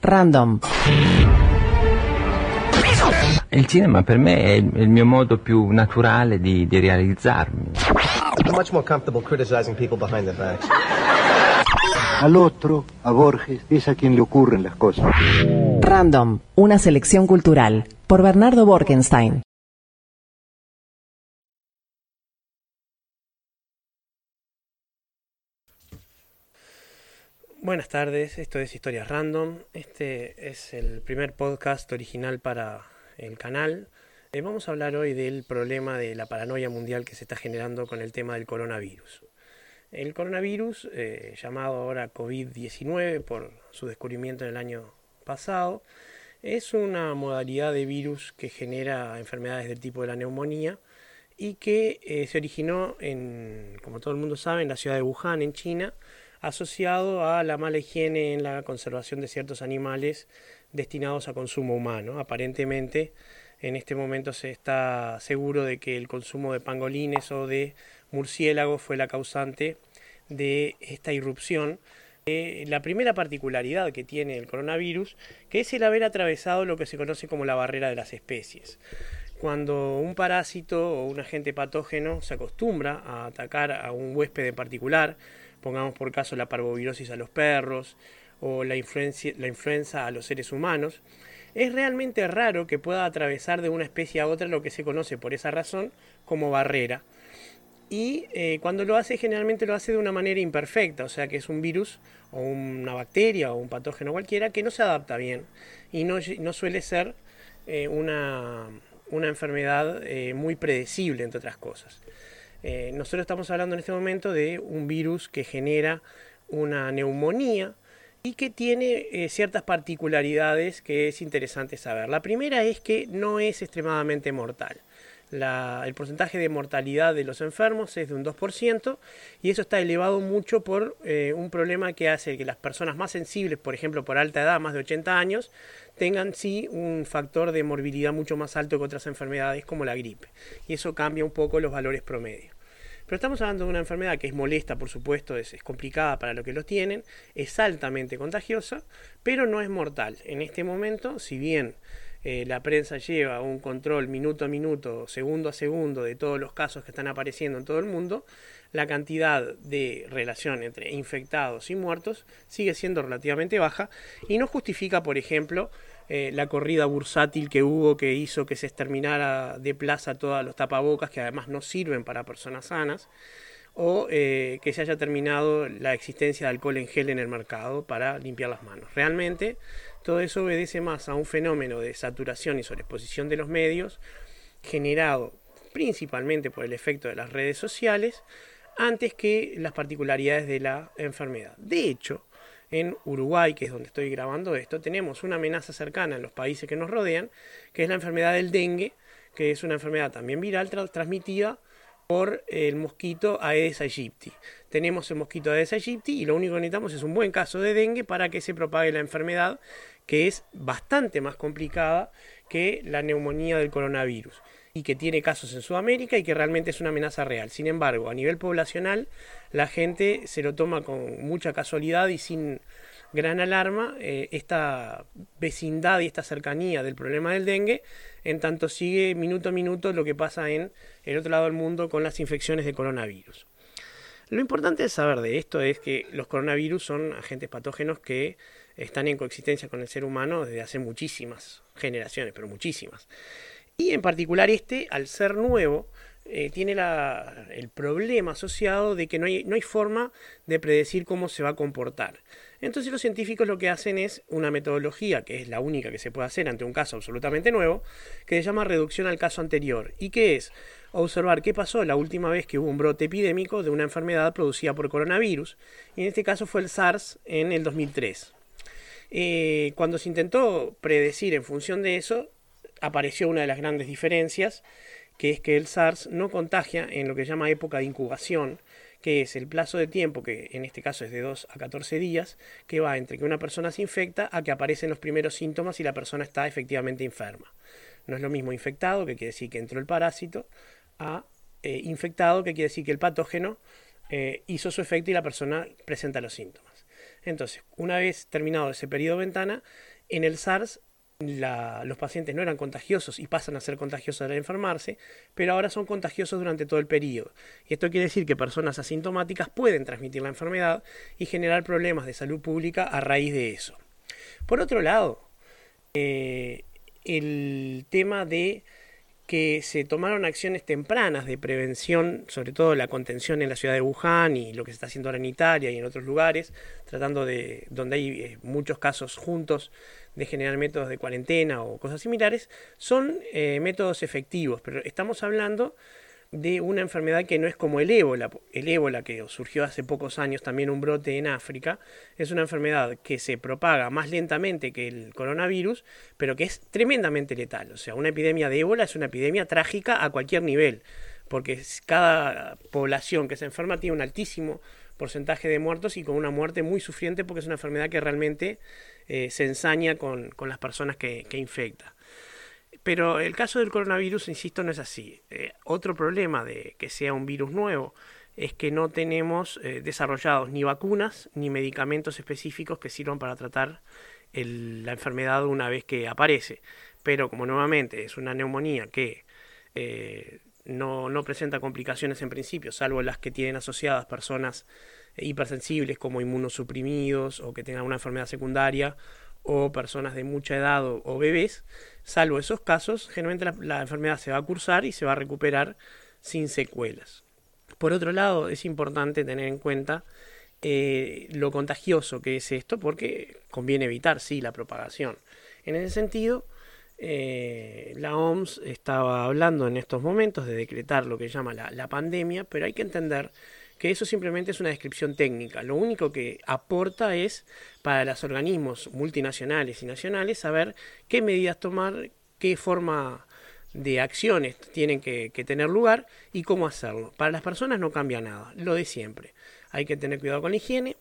Random. Il cinema per me è il, mio modo più naturale di, di realizzarmi. I'm much more comfortable criticizing people behind their backs. Al otro, a Borges, es a quien le ocurren las cosas. Random, una selección cultural, por Bernardo Borkenstein. Buenas tardes, esto es Historias Random. Este es el primer podcast original para el canal. Eh, vamos a hablar hoy del problema de la paranoia mundial que se está generando con el tema del coronavirus. El coronavirus, eh, llamado ahora COVID-19 por su descubrimiento en el año pasado, es una modalidad de virus que genera enfermedades del tipo de la neumonía y que eh, se originó en, como todo el mundo sabe, en la ciudad de Wuhan, en China, asociado a la mala higiene en la conservación de ciertos animales destinados a consumo humano. Aparentemente, en este momento se está seguro de que el consumo de pangolines o de murciélagos fue la causante de esta irrupción. Eh, la primera particularidad que tiene el coronavirus, que es el haber atravesado lo que se conoce como la barrera de las especies. Cuando un parásito o un agente patógeno se acostumbra a atacar a un huésped en particular, pongamos por caso la parvovirosis a los perros o la, influenza a los seres humanos, es realmente raro que pueda atravesar de una especie a otra lo que se conoce por esa razón como barrera. Y eh, cuando lo hace, generalmente lo hace de una manera imperfecta, o sea que es un virus o una bacteria o un patógeno cualquiera que no se adapta bien y no, no suele ser eh, una, una, enfermedad eh, muy predecible, entre otras cosas. Nosotros estamos hablando en este momento de un virus que genera una neumonía, y que tiene eh, ciertas particularidades que es interesante saber. La primera es que no es extremadamente mortal. el porcentaje de mortalidad de los enfermos es de un 2% y eso está elevado mucho por eh, un problema que hace que las personas más sensibles, por ejemplo por alta edad, más de 80 años, tengan sí un factor de morbilidad mucho más alto que otras enfermedades como la gripe. Y eso cambia un poco los valores promedios. Pero estamos hablando de una enfermedad que es molesta, por supuesto, es, complicada para los que lo tienen, es altamente contagiosa, pero no es mortal. En este momento, si bien eh, la prensa lleva un control minuto a minuto, segundo a segundo de todos los casos que están apareciendo en todo el mundo, la cantidad de relación entre infectados y muertos sigue siendo relativamente baja y no justifica, por ejemplo, eh, la corrida bursátil que hubo que hizo que se exterminara de plaza todos los tapabocas que además no sirven para personas sanas o eh, que se haya terminado la existencia de alcohol en gel en el mercado para limpiar las manos. Realmente todo eso obedece más a un fenómeno de saturación y sobreexposición de los medios generado principalmente por el efecto de las redes sociales antes que las particularidades de la enfermedad. De hecho, en Uruguay, que es donde estoy grabando esto, tenemos una amenaza cercana en los países que nos rodean, que es la enfermedad del dengue, que es una enfermedad también viral transmitida por el mosquito Aedes aegypti. Tenemos el mosquito Aedes aegypti y lo único que necesitamos es un buen caso de dengue para que se propague la enfermedad, que es bastante más complicada que la neumonía del coronavirus y que tiene casos en Sudamérica y que realmente es una amenaza real. Sin embargo, a nivel poblacional, la gente se lo toma con mucha casualidad y sin gran alarma eh, esta vecindad y esta cercanía del problema del dengue, en tanto sigue minuto a minuto lo que pasa en el otro lado del mundo con las infecciones de coronavirus. Lo importante de saber de esto es que los coronavirus son agentes patógenos que están en coexistencia con el ser humano desde hace muchísimas generaciones, pero muchísimas. Y en particular este, al ser nuevo, eh, tiene el problema asociado de que no hay, forma de predecir cómo se va a comportar. Entonces los científicos lo que hacen es una metodología, que es la única que se puede hacer ante un caso absolutamente nuevo, que se llama reducción al caso anterior. ¿Y qué es? Observar qué pasó la última vez que hubo un brote epidémico de una enfermedad producida por coronavirus. Y en este caso fue el SARS en el 2003. Eh, cuando se intentó predecir en función de eso, apareció una de las grandes diferencias, que es que el SARS no contagia en lo que se llama época de incubación, que es el plazo de tiempo, que en este caso es de 2 a 14 días, que va entre que una persona se infecta a que aparecen los primeros síntomas y la persona está efectivamente enferma. No es lo mismo infectado, que quiere decir que entró el parásito, a eh, infectado, que quiere decir que el patógeno eh, hizo su efecto y la persona presenta los síntomas. Entonces, una vez terminado ese periodo ventana, en el SARS los pacientes no eran contagiosos y pasan a ser contagiosos al enfermarse, pero ahora son contagiosos durante todo el periodo. Y esto quiere decir que personas asintomáticas pueden transmitir la enfermedad y generar problemas de salud pública a raíz de eso. Por otro lado, eh, el tema de que se tomaron acciones tempranas de prevención, sobre todo la contención en la ciudad de Wuhan y lo que se está haciendo ahora en Italia y en otros lugares, tratando de, donde hay eh, muchos casos juntos de generar métodos de cuarentena o cosas similares, son eh, métodos efectivos, pero estamos hablando de una enfermedad que no es como el ébola. El ébola, que surgió hace pocos años, también un brote en África, es una enfermedad que se propaga más lentamente que el coronavirus, pero que es tremendamente letal. O sea, una epidemia de ébola es una epidemia trágica a cualquier nivel, porque cada población que se enferma tiene un altísimo porcentaje de muertos y con una muerte muy sufriente porque es una enfermedad que realmente eh, se ensaña con, las personas que, que infecta. Pero el caso del coronavirus, insisto, no es así. Eh, otro problema de que sea un virus nuevo es que no tenemos eh, desarrollados ni vacunas ni medicamentos específicos que sirvan para tratar la enfermedad una vez que aparece. Pero como nuevamente es una neumonía que no, no, presenta complicaciones en principio, salvo las que tienen asociadas personas hipersensibles como inmunosuprimidos o que tengan una enfermedad secundaria o personas de mucha edad o, bebés, salvo esos casos, generalmente la, enfermedad se va a cursar y se va a recuperar sin secuelas. Por otro lado, es importante tener en cuenta eh, lo contagioso que es esto, porque conviene evitar, sí, la propagación. En ese sentido, eh, la OMS estaba hablando en estos momentos de decretar lo que llama la, la pandemia, pero hay que entender que eso simplemente es una descripción técnica. Lo único que aporta es para los organismos multinacionales y nacionales saber qué medidas tomar, qué forma de acciones tienen que, tener lugar y cómo hacerlo. Para las personas no cambia nada, lo de siempre. Hay que tener cuidado con la higiene,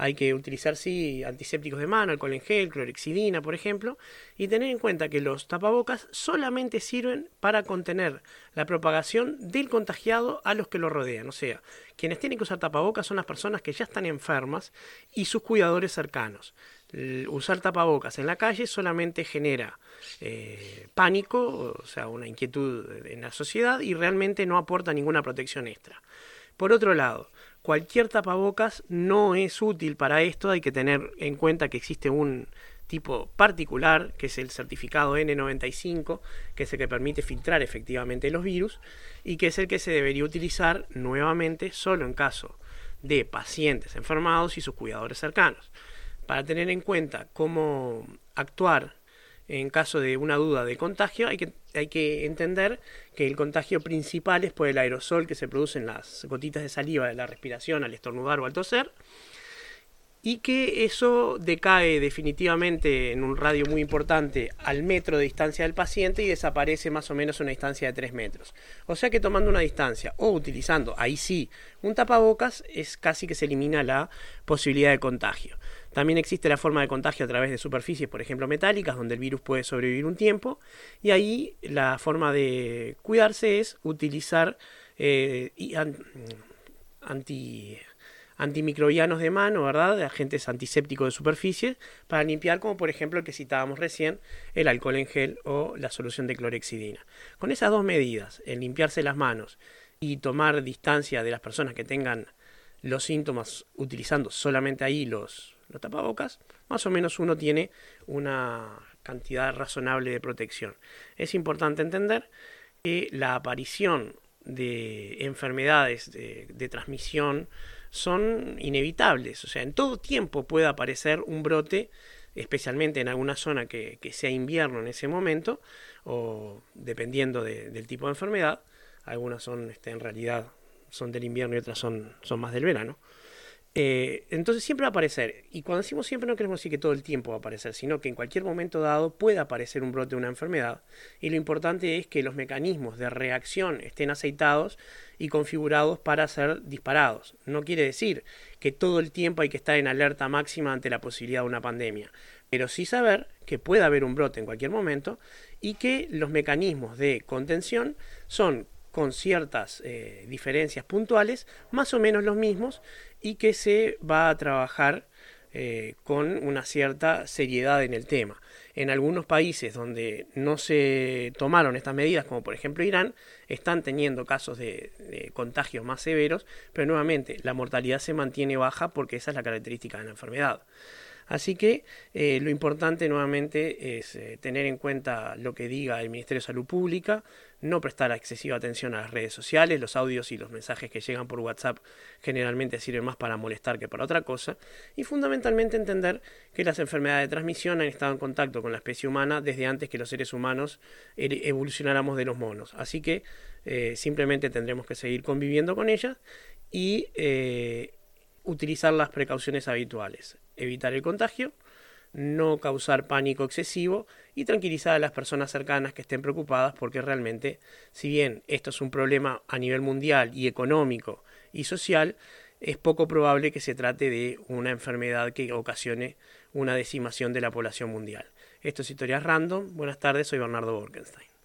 hay que utilizar, sí, antisépticos de mano, alcohol en gel, clorexidina, por ejemplo, y tener en cuenta que los tapabocas solamente sirven para contener la propagación del contagiado a los que lo rodean. O sea, quienes tienen que usar tapabocas son las personas que ya están enfermas y sus cuidadores cercanos. usar tapabocas en la calle solamente genera eh, pánico, o sea, una inquietud en la sociedad y realmente no aporta ninguna protección extra. Por otro lado, cualquier tapabocas no es útil para esto, hay que tener en cuenta que existe un tipo particular, que es el certificado N95, que es el que permite filtrar efectivamente los virus y que es el que se debería utilizar nuevamente solo en caso de pacientes enfermados y sus cuidadores cercanos. Para tener en cuenta cómo actuar en caso de una duda de contagio, hay que, entender que el contagio principal es por el aerosol que se produce en las gotitas de saliva de la respiración al estornudar o al toser, y que eso decae definitivamente en un radio muy importante al metro de distancia del paciente y desaparece más o menos a una distancia de 3 metros. O sea que tomando una distancia o utilizando, ahí sí, un tapabocas, es casi que se elimina la posibilidad de contagio. También existe la forma de contagio a través de superficies, por ejemplo, metálicas, donde el virus puede sobrevivir un tiempo. Y ahí la forma de cuidarse es utilizar eh, anti, antimicrobianos de mano, ¿verdad? De agentes antisépticos de superficie para limpiar, como por ejemplo el que citábamos recién, el alcohol en gel o la solución de clorexidina. Con esas dos medidas, el limpiarse las manos y tomar distancia de las personas que tengan los síntomas utilizando solamente ahí los, los tapabocas, más o menos uno tiene una cantidad razonable de protección. Es importante entender que la aparición de enfermedades de, transmisión son inevitables, o sea, en todo tiempo puede aparecer un brote, especialmente en alguna zona que, sea invierno en ese momento, o dependiendo del tipo de enfermedad, algunas son este, en realidad son del invierno y otras son, son más del verano. Eh, entonces siempre va a aparecer. Y cuando decimos siempre no queremos decir que todo el tiempo va a aparecer, sino que en cualquier momento dado puede aparecer un brote de una enfermedad. Y lo importante es que los mecanismos de reacción estén aceitados y configurados para ser disparados. No quiere decir que todo el tiempo hay que estar en alerta máxima ante la posibilidad de una pandemia, pero sí saber que puede haber un brote en cualquier momento y que los mecanismos de contención son con ciertas eh, diferencias puntuales, más o menos los mismos, y que se va a trabajar eh, con una cierta seriedad en el tema. En algunos países donde no se tomaron estas medidas, como por ejemplo Irán, están teniendo casos de, contagios más severos, pero nuevamente la mortalidad se mantiene baja porque esa es la característica de la enfermedad. Así que eh, lo importante nuevamente es eh, tener en cuenta lo que diga el Ministerio de Salud Pública, no prestar excesiva atención a las redes sociales, los audios y los mensajes que llegan por WhatsApp generalmente sirven más para molestar que para otra cosa, y fundamentalmente entender que las enfermedades de transmisión han estado en contacto con la especie humana desde antes que los seres humanos evolucionáramos de los monos. Así que eh, simplemente tendremos que seguir conviviendo con ellas y utilizar las precauciones habituales, evitar el contagio, no causar pánico excesivo y tranquilizar a las personas cercanas que estén preocupadas porque realmente, si bien esto es un problema a nivel mundial y económico y social, es poco probable que se trate de una enfermedad que ocasione una decimación de la población mundial. Esto es Historias Random. Buenas tardes, soy Bernardo Borkenstein.